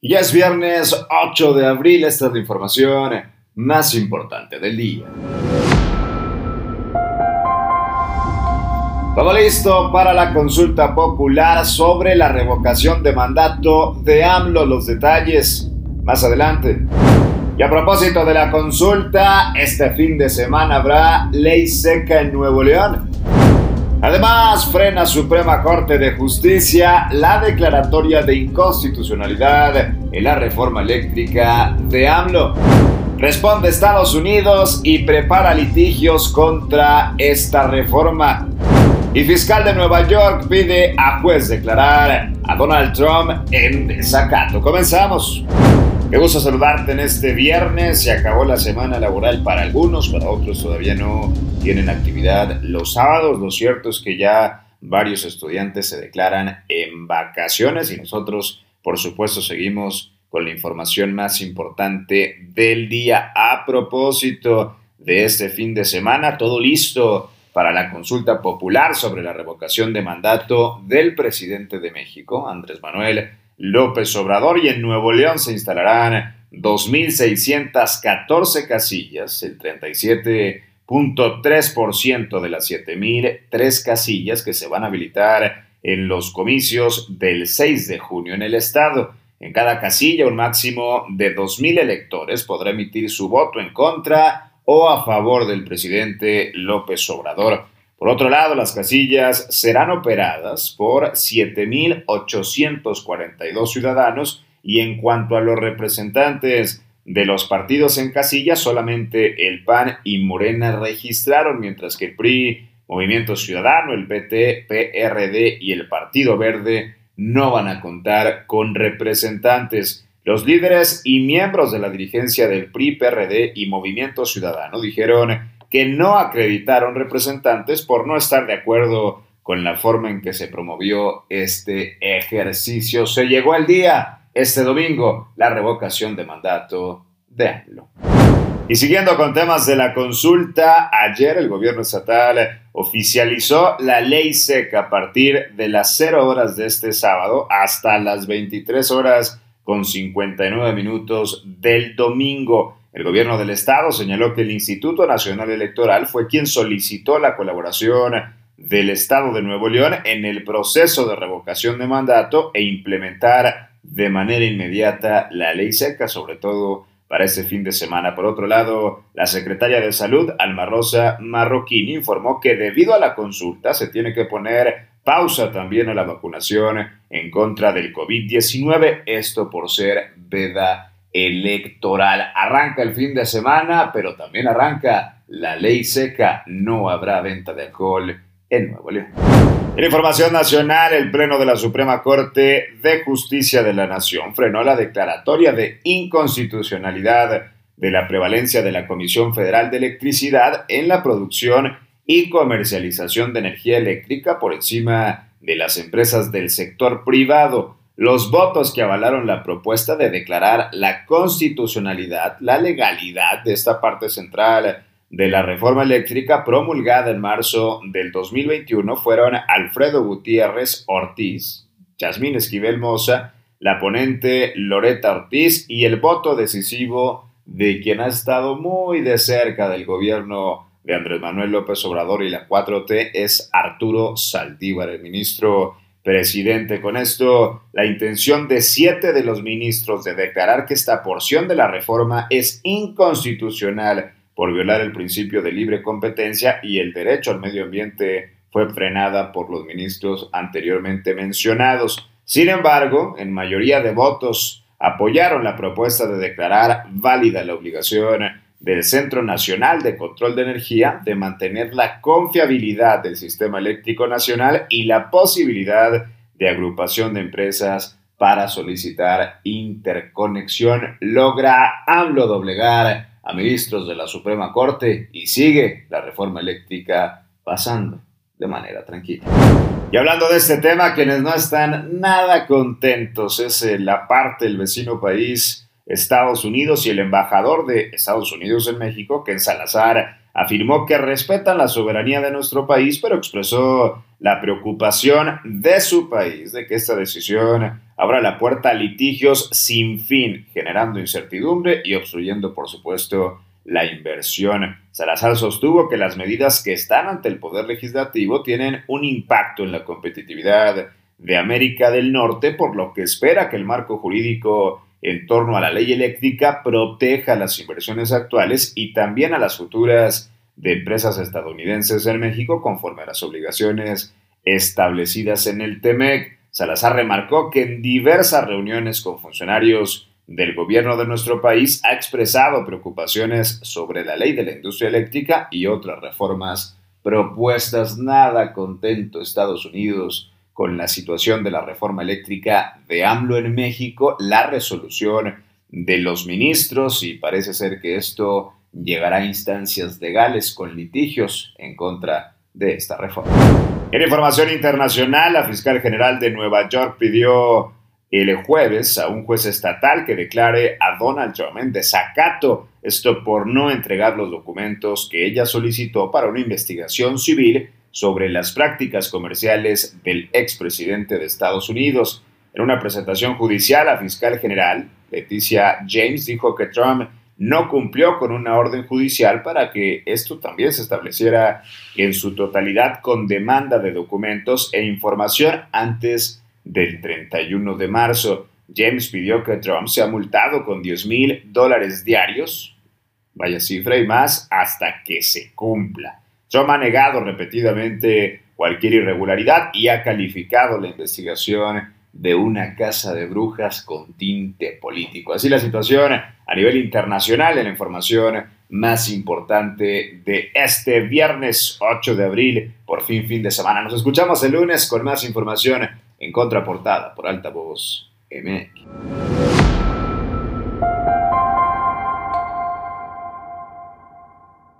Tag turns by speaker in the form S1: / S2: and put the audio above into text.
S1: Ya es viernes 8 de abril, esta es la información más importante del día. Todo listo para la consulta popular sobre la revocación de mandato de AMLO. Los detalles más adelante. Y a propósito de la consulta, este fin de semana habrá ley seca en Nuevo León. Además, frena Suprema Corte de Justicia la declaratoria de inconstitucionalidad en la reforma eléctrica de AMLO. Responde Estados Unidos y prepara litigios contra esta reforma. Y fiscal de Nueva York pide a juez declarar a Donald Trump en desacato. Comenzamos. Me gusta saludarte en este viernes. Se acabó la semana laboral para algunos, para otros todavía no tienen actividad los sábados. Lo cierto es que ya varios estudiantes se declaran en vacaciones y nosotros, por supuesto, seguimos con la información más importante del día. A propósito de este fin de semana, todo listo para la consulta popular sobre la revocación de mandato del presidente de México, Andrés Manuel López Obrador y en Nuevo León se instalarán 2.614 casillas, el 37.3% de las 7.003 casillas que se van a habilitar en los comicios del 6 de junio en el estado. En cada casilla un máximo de 2.000 electores podrá emitir su voto en contra o a favor del presidente López Obrador. Por otro lado, las casillas serán operadas por 7.842 ciudadanos y en cuanto a los representantes de los partidos en casillas, solamente el PAN y Morena registraron, mientras que el PRI, Movimiento Ciudadano, el PT, PRD y el Partido Verde no van a contar con representantes. Los líderes y miembros de la dirigencia del PRI, PRD y Movimiento Ciudadano dijeron que no acreditaron representantes por no estar de acuerdo con la forma en que se promovió este ejercicio. Se llegó el día, este domingo, la revocación de mandato de AMLO. Y siguiendo con temas de la consulta, ayer el gobierno estatal oficializó la ley seca a partir de las 0 horas de este sábado hasta las 23 horas con 59 minutos del domingo. El gobierno del estado señaló que el Instituto Nacional Electoral fue quien solicitó la colaboración del estado de Nuevo León en el proceso de revocación de mandato e implementar de manera inmediata la ley seca, sobre todo para este fin de semana. Por otro lado, la secretaria de Salud, Alma Rosa Marroquini, informó que debido a la consulta se tiene que poner pausa también a la vacunación en contra del COVID-19, esto por ser veda electoral. Arranca el fin de semana, pero también arranca la ley seca. No habrá venta de alcohol en Nuevo León. En información nacional, el Pleno de la Suprema Corte de Justicia de la Nación frenó la declaratoria de inconstitucionalidad de la prevalencia de la Comisión Federal de Electricidad en la producción y comercialización de energía eléctrica por encima de las empresas del sector privado. Los votos que avalaron la propuesta de declarar la constitucionalidad, la legalidad de esta parte central de la reforma eléctrica promulgada en marzo del 2021 fueron Alfredo Gutiérrez Ortiz, Yasmín Esquivel Moza, la ponente Loreta Ortiz y el voto decisivo de quien ha estado muy de cerca del gobierno de Andrés Manuel López Obrador y la 4T es Arturo Saldívar, el ministro presidente. Con esto, la intención de siete de los ministros de declarar que esta porción de la reforma es inconstitucional por violar el principio de libre competencia y el derecho al medio ambiente fue frenada por los ministros anteriormente mencionados. Sin embargo, en mayoría de votos apoyaron la propuesta de declarar válida la obligación del Centro Nacional de Control de Energía de mantener la confiabilidad del sistema eléctrico nacional y la posibilidad de agrupación de empresas para solicitar interconexión. Logra AMLO doblegar a ministros de la Suprema Corte y sigue la reforma eléctrica pasando de manera tranquila. Y hablando de este tema, quienes no están nada contentos es eh, la parte del vecino país Estados Unidos y el embajador de Estados Unidos en México, Ken Salazar, afirmó que respetan la soberanía de nuestro país, pero expresó la preocupación de su país de que esta decisión abra la puerta a litigios sin fin, generando incertidumbre y obstruyendo, por supuesto, la inversión. Salazar sostuvo que las medidas que están ante el Poder Legislativo tienen un impacto en la competitividad de América del Norte, por lo que espera que el marco jurídico en torno a la ley eléctrica proteja las inversiones actuales y también a las futuras de empresas estadounidenses en México conforme a las obligaciones establecidas en el TEMEC. Salazar remarcó que en diversas reuniones con funcionarios del gobierno de nuestro país ha expresado preocupaciones sobre la ley de la industria eléctrica y otras reformas propuestas. Nada contento Estados Unidos con la situación de la reforma eléctrica de AMLO en México, la resolución de los ministros y parece ser que esto llegará a instancias legales con litigios en contra de esta reforma. En información internacional, la fiscal general de Nueva York pidió el jueves a un juez estatal que declare a Donald Trump en desacato, esto por no entregar los documentos que ella solicitó para una investigación civil sobre las prácticas comerciales del expresidente de Estados Unidos. En una presentación judicial, la fiscal general, Leticia James, dijo que Trump no cumplió con una orden judicial para que esto también se estableciera en su totalidad con demanda de documentos e información antes del 31 de marzo. James pidió que Trump sea multado con 10 mil dólares diarios, vaya cifra y más, hasta que se cumpla. Trump ha negado repetidamente cualquier irregularidad y ha calificado la investigación de una casa de brujas con tinte político. Así la situación a nivel internacional en la información más importante de este viernes 8 de abril, por fin fin de semana. Nos escuchamos el lunes con más información en contraportada por Alta Voz MX.